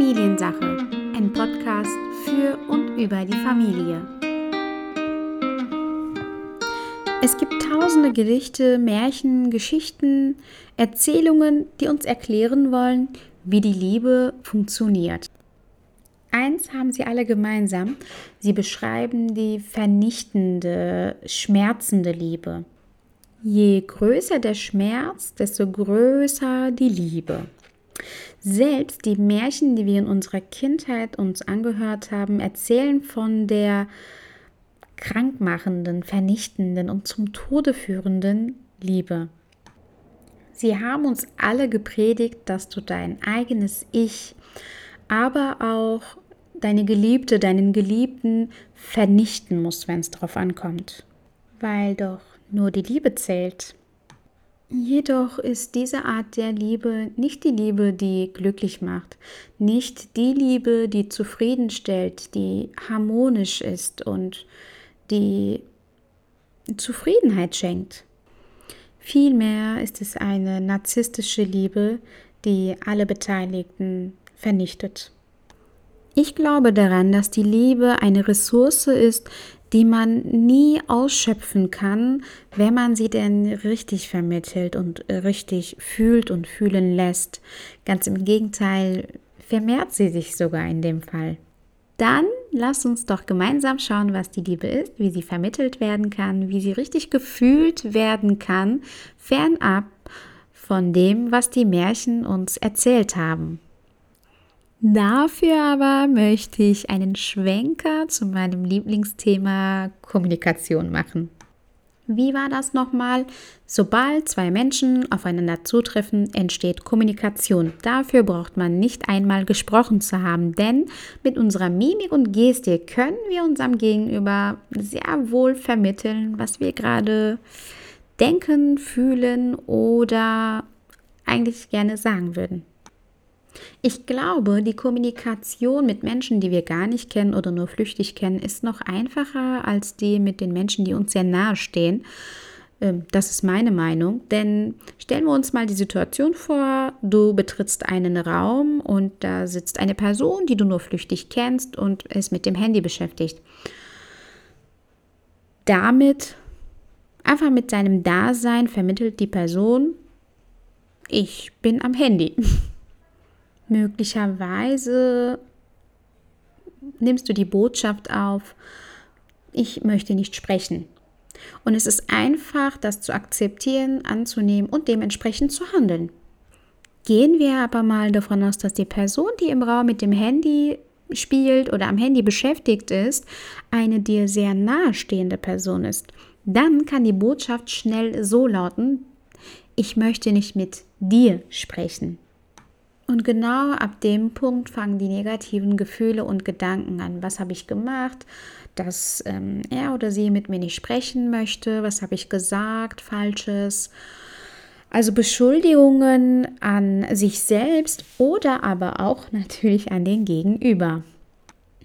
Familiensache, ein Podcast für und über die Familie. Es gibt tausende Gedichte, Märchen, Geschichten, Erzählungen, die uns erklären wollen, wie die Liebe funktioniert. Eins haben sie alle gemeinsam, sie beschreiben die vernichtende, schmerzende Liebe. Je größer der Schmerz, desto größer die Liebe. Selbst die Märchen, die wir in unserer Kindheit uns angehört haben, erzählen von der krankmachenden, vernichtenden und zum Tode führenden Liebe. Sie haben uns alle gepredigt, dass du dein eigenes Ich, aber auch deine Geliebte, deinen Geliebten vernichten musst, wenn es darauf ankommt. Weil doch nur die Liebe zählt. Jedoch ist diese Art der Liebe nicht die Liebe, die glücklich macht, nicht die Liebe, die zufriedenstellt, die harmonisch ist und die Zufriedenheit schenkt. Vielmehr ist es eine narzisstische Liebe, die alle Beteiligten vernichtet. Ich glaube daran, dass die Liebe eine Ressource ist, die man nie ausschöpfen kann, wenn man sie denn richtig vermittelt und richtig fühlt und fühlen lässt. Ganz im Gegenteil, vermehrt sie sich sogar in dem Fall. Dann lasst uns doch gemeinsam schauen, was die Liebe ist, wie sie vermittelt werden kann, wie sie richtig gefühlt werden kann, fernab von dem, was die Märchen uns erzählt haben. Dafür aber möchte ich einen Schwenker zu meinem Lieblingsthema Kommunikation machen. Wie war das nochmal? Sobald zwei Menschen aufeinander zutreffen, entsteht Kommunikation. Dafür braucht man nicht einmal gesprochen zu haben, denn mit unserer Mimik und Gestik können wir unserem Gegenüber sehr wohl vermitteln, was wir gerade denken, fühlen oder eigentlich gerne sagen würden. Ich glaube, die Kommunikation mit Menschen, die wir gar nicht kennen oder nur flüchtig kennen, ist noch einfacher als die mit den Menschen, die uns sehr nahe stehen. Ähm, das ist meine Meinung, denn stellen wir uns mal die Situation vor, du betrittst einen Raum und da sitzt eine Person, die du nur flüchtig kennst und ist mit dem Handy beschäftigt. Damit, einfach mit seinem Dasein vermittelt die Person, ich bin am Handy. Möglicherweise nimmst du die Botschaft auf, ich möchte nicht sprechen. Und es ist einfach, das zu akzeptieren, anzunehmen und dementsprechend zu handeln. Gehen wir aber mal davon aus, dass die Person, die im Raum mit dem Handy spielt oder am Handy beschäftigt ist, eine dir sehr nahestehende Person ist. Dann kann die Botschaft schnell so lauten, ich möchte nicht mit dir sprechen. Und genau ab dem Punkt fangen die negativen Gefühle und Gedanken an. Was habe ich gemacht, dass ähm, er oder sie mit mir nicht sprechen möchte? Was habe ich gesagt? Falsches. Also Beschuldigungen an sich selbst oder aber auch natürlich an den Gegenüber.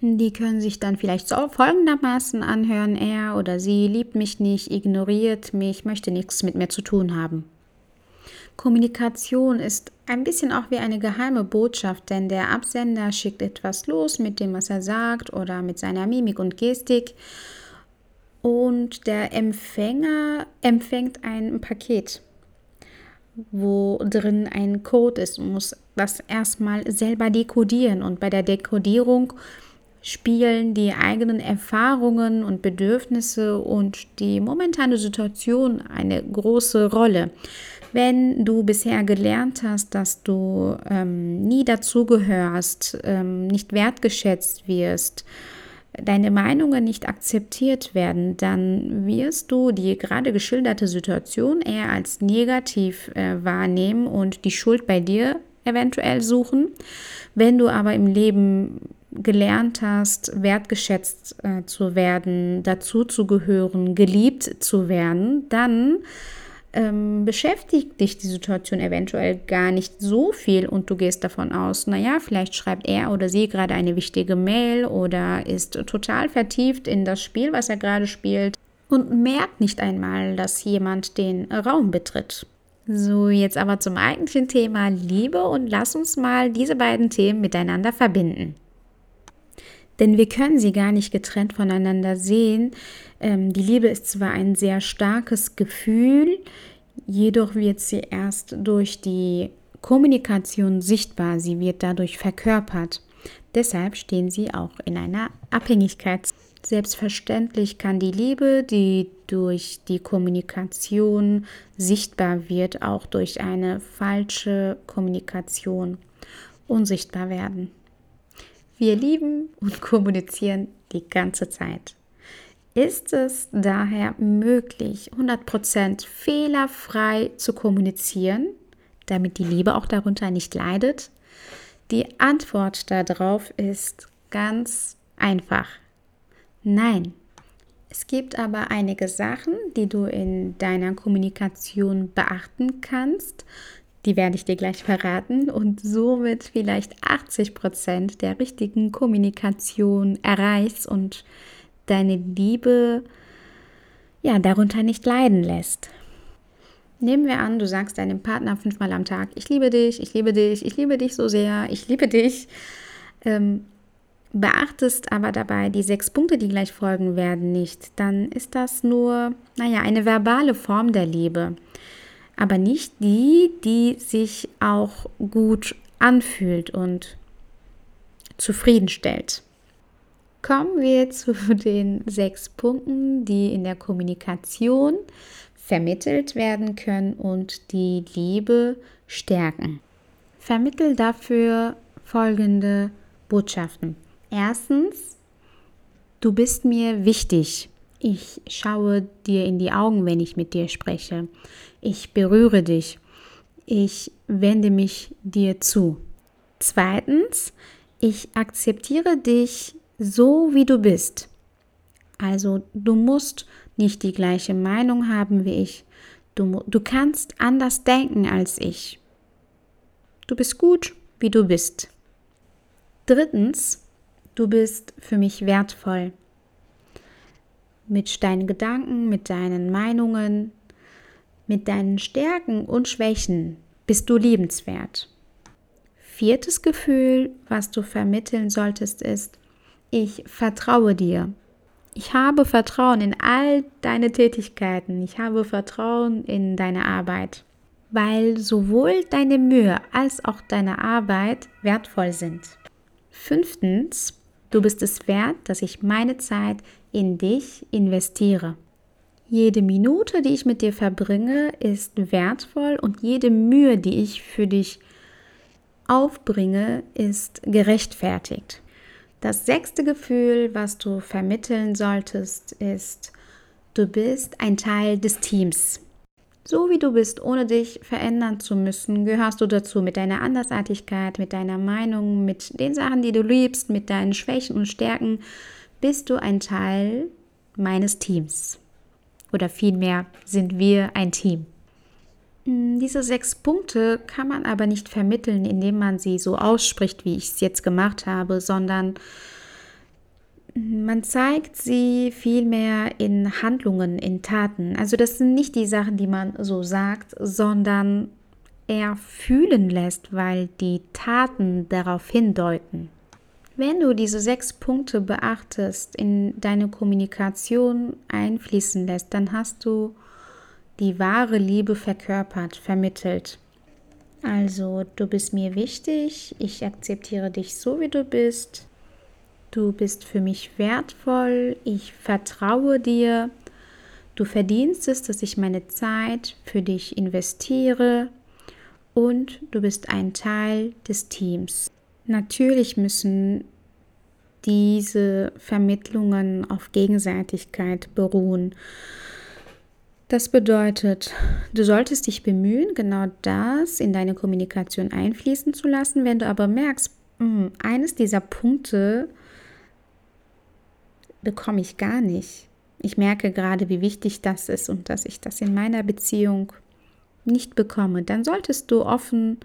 Die können sich dann vielleicht so folgendermaßen anhören, er oder sie liebt mich nicht, ignoriert mich, möchte nichts mit mir zu tun haben. Kommunikation ist ein bisschen auch wie eine geheime Botschaft, denn der Absender schickt etwas los mit dem, was er sagt oder mit seiner Mimik und Gestik und der Empfänger empfängt ein Paket, wo drin ein Code ist und muss das erstmal selber dekodieren und bei der Dekodierung spielen die eigenen Erfahrungen und Bedürfnisse und die momentane Situation eine große Rolle. Wenn du bisher gelernt hast, dass du ähm, nie dazugehörst, ähm, nicht wertgeschätzt wirst, deine Meinungen nicht akzeptiert werden, dann wirst du die gerade geschilderte Situation eher als negativ äh, wahrnehmen und die Schuld bei dir eventuell suchen. Wenn du aber im Leben gelernt hast, wertgeschätzt äh, zu werden, dazu zu gehören, geliebt zu werden, dann ähm, beschäftigt dich die Situation eventuell gar nicht so viel und du gehst davon aus, naja, vielleicht schreibt er oder sie gerade eine wichtige Mail oder ist total vertieft in das Spiel, was er gerade spielt und merkt nicht einmal, dass jemand den Raum betritt. So, jetzt aber zum eigentlichen Thema Liebe und lass uns mal diese beiden Themen miteinander verbinden. Denn wir können sie gar nicht getrennt voneinander sehen. Ähm, die Liebe ist zwar ein sehr starkes Gefühl, jedoch wird sie erst durch die Kommunikation sichtbar, sie wird dadurch verkörpert. Deshalb stehen sie auch in einer Abhängigkeit. Selbstverständlich kann die Liebe, die durch die Kommunikation sichtbar wird, auch durch eine falsche Kommunikation unsichtbar werden. Wir lieben und kommunizieren die ganze Zeit. Ist es daher möglich, 100% fehlerfrei zu kommunizieren, damit die Liebe auch darunter nicht leidet? Die Antwort darauf ist ganz einfach. Nein. Es gibt aber einige Sachen, die du in deiner Kommunikation beachten kannst. Die werde ich dir gleich verraten und somit vielleicht 80 Prozent der richtigen Kommunikation erreichst und deine Liebe ja darunter nicht leiden lässt. Nehmen wir an, du sagst deinem Partner fünfmal am Tag, ich liebe dich, ich liebe dich, ich liebe dich so sehr, ich liebe dich. Ähm, beachtest aber dabei die sechs Punkte, die gleich folgen werden, nicht, dann ist das nur, naja, eine verbale Form der Liebe. Aber nicht die, die sich auch gut anfühlt und zufriedenstellt. Kommen wir zu den sechs Punkten, die in der Kommunikation vermittelt werden können und die Liebe stärken. Vermittel dafür folgende Botschaften. Erstens, du bist mir wichtig. Ich schaue dir in die Augen, wenn ich mit dir spreche. Ich berühre dich. Ich wende mich dir zu. Zweitens, ich akzeptiere dich so, wie du bist. Also du musst nicht die gleiche Meinung haben wie ich. Du, du kannst anders denken als ich. Du bist gut, wie du bist. Drittens, du bist für mich wertvoll. Mit deinen Gedanken, mit deinen Meinungen, mit deinen Stärken und Schwächen bist du liebenswert. Viertes Gefühl, was du vermitteln solltest, ist, ich vertraue dir. Ich habe Vertrauen in all deine Tätigkeiten. Ich habe Vertrauen in deine Arbeit, weil sowohl deine Mühe als auch deine Arbeit wertvoll sind. Fünftens, du bist es wert, dass ich meine Zeit in dich investiere. Jede Minute, die ich mit dir verbringe, ist wertvoll und jede Mühe, die ich für dich aufbringe, ist gerechtfertigt. Das sechste Gefühl, was du vermitteln solltest, ist, du bist ein Teil des Teams. So wie du bist, ohne dich verändern zu müssen, gehörst du dazu mit deiner Andersartigkeit, mit deiner Meinung, mit den Sachen, die du liebst, mit deinen Schwächen und Stärken, bist du ein Teil meines Teams. Oder vielmehr sind wir ein Team. Hm, diese sechs Punkte kann man aber nicht vermitteln, indem man sie so ausspricht, wie ich es jetzt gemacht habe, sondern man zeigt sie vielmehr in Handlungen, in Taten. Also das sind nicht die Sachen, die man so sagt, sondern eher fühlen lässt, weil die Taten darauf hindeuten. Wenn du diese sechs Punkte beachtest, in deine Kommunikation einfließen lässt, dann hast du die wahre Liebe verkörpert, vermittelt. Also, du bist mir wichtig, ich akzeptiere dich so, wie du bist. Du bist für mich wertvoll, ich vertraue dir. Du verdienst es, dass ich meine Zeit für dich investiere und du bist ein Teil des Teams. Natürlich müssen diese Vermittlungen auf Gegenseitigkeit beruhen. Das bedeutet, du solltest dich bemühen, genau das in deine Kommunikation einfließen zu lassen. Wenn du aber merkst, mh, hm, eines dieser Punkte bekomme ich gar nicht. Ich merke gerade, wie wichtig das ist und dass ich das in meiner Beziehung nicht bekomme. Dann solltest du offen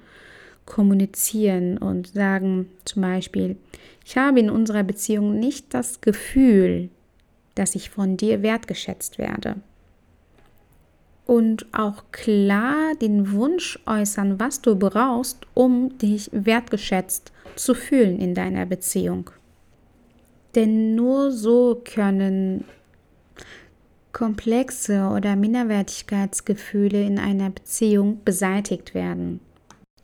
kommunizieren und sagen zum Beispiel, ich habe in unserer Beziehung nicht das Gefühl, dass ich von dir wertgeschätzt werde. und auch klar den Wunsch äußern, was du brauchst, um dich wertgeschätzt zu fühlen in deiner Beziehung. Denn nur so können komplexe oder Minderwertigkeitsgefühle in einer Beziehung beseitigt werden.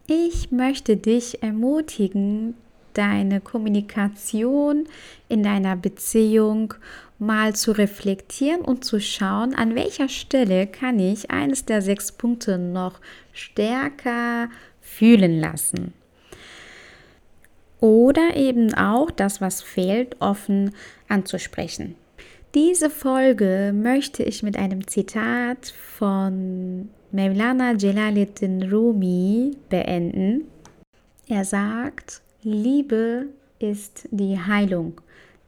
Ich möchte dich ermutigen, deine Kommunikation in deiner Beziehung mal zu reflektieren und zu schauen, an welcher Stelle kann ich eines der sechs Punkte noch stärker fühlen lassen. Oder eben auch das, was fehlt, offen anzusprechen. Diese Folge möchte ich mit einem Zitat von Mevlana Jalaluddin Rumi beenden. Er sagt, Liebe ist die Heilung,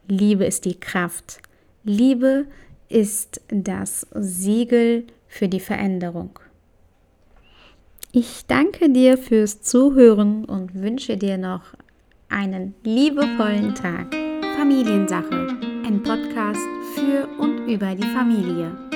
Liebe ist die Kraft, Liebe ist das Siegel für die Veränderung. Ich danke dir fürs Zuhören und wünsche dir noch einen liebevollen Tag. Familiensache, ein Podcast für und über die Familie.